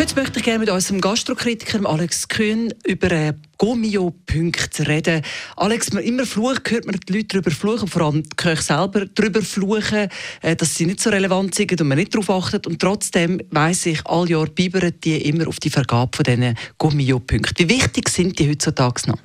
Heute möchte ich gerne mit unserem Gastrokritiker Alex Kühn über äh, Gomio-Punkte reden. Alex, man immer flucht, hört man die Leute darüber fluchen, vor allem die Köche selber darüber fluchen, äh, dass sie nicht so relevant sind und man nicht darauf achtet. Und trotzdem weiss ich, all Jahr bibern die immer auf die Vergabe von diesen Gomio-Punkten. Wie wichtig sind die heutzutage noch?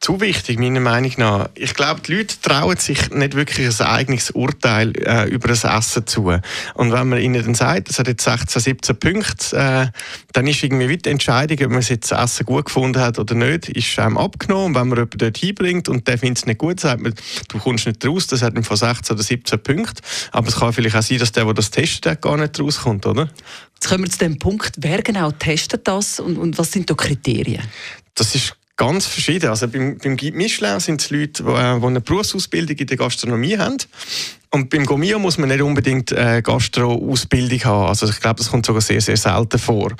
Zu wichtig, meiner Meinung nach. Ich glaube, die Leute trauen sich nicht wirklich ein eigenes Urteil äh, über das Essen zu. Und wenn man ihnen dann sagt, es hat jetzt 16, 17 Punkte, äh, dann ist irgendwie die Entscheidung, ob man jetzt das Essen gut gefunden hat oder nicht, ist einem abgenommen. Und wenn man jemanden dort hinbringt und der findet es nicht gut, sagt man, du kommst nicht raus, das hat von 16 oder 17 Punkten. Aber es kann vielleicht auch sein, dass der, der das testet, gar nicht rauskommt, oder? Jetzt kommen wir zu dem Punkt, wer genau testet das und, und was sind da Kriterien? Das ist ganz verschieden. Also beim, beim Guide Michelin sind es Leute, die, äh, eine Berufsausbildung in der Gastronomie haben. Und beim Gomio muss man nicht unbedingt eine Gastro-Ausbildung haben. Also ich glaube, das kommt sogar sehr, sehr selten vor.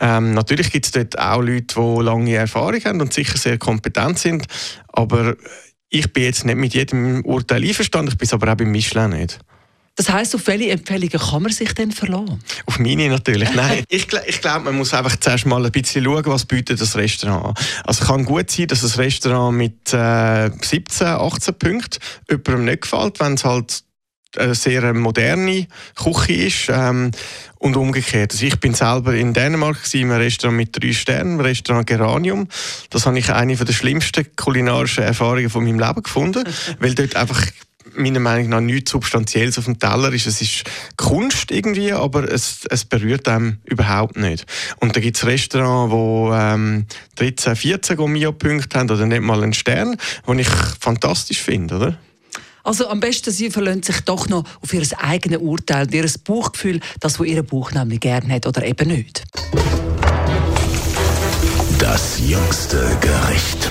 Ähm, natürlich gibt es dort auch Leute, die lange Erfahrung haben und sicher sehr kompetent sind. Aber ich bin jetzt nicht mit jedem Urteil einverstanden, ich bin aber auch beim Michelin nicht. Das heisst, auf welche Empfehlungen kann man sich denn verlassen? Auf meine natürlich, nein. ich, ich glaube, man muss einfach zuerst mal ein bisschen schauen, was bietet das Restaurant an. Also es kann gut sein, dass das Restaurant mit äh, 17, 18 Punkten jemandem nicht gefällt, wenn es halt eine sehr moderne Küche ist ähm, und umgekehrt. Also ich bin selber in Dänemark in einem Restaurant mit drei Sternen, Restaurant Geranium. Das habe ich eine der schlimmsten kulinarischen Erfahrungen von meinem Leben gefunden, weil dort einfach meiner Meinung nach nichts Substanzielles auf dem Teller ist. Es ist Kunst irgendwie, aber es, es berührt einem überhaupt nicht. Und da gibt es Restaurants, die ähm, 13, 14 Gomio-Punkte haben oder nicht mal einen Stern, den ich fantastisch finde, oder? Also am besten, Sie verlassen sich doch noch auf Ihr eigenes Urteil, Ihr Bauchgefühl, das, was Ihr Bauch nämlich gerne hat oder eben nicht. Das jüngste Gericht.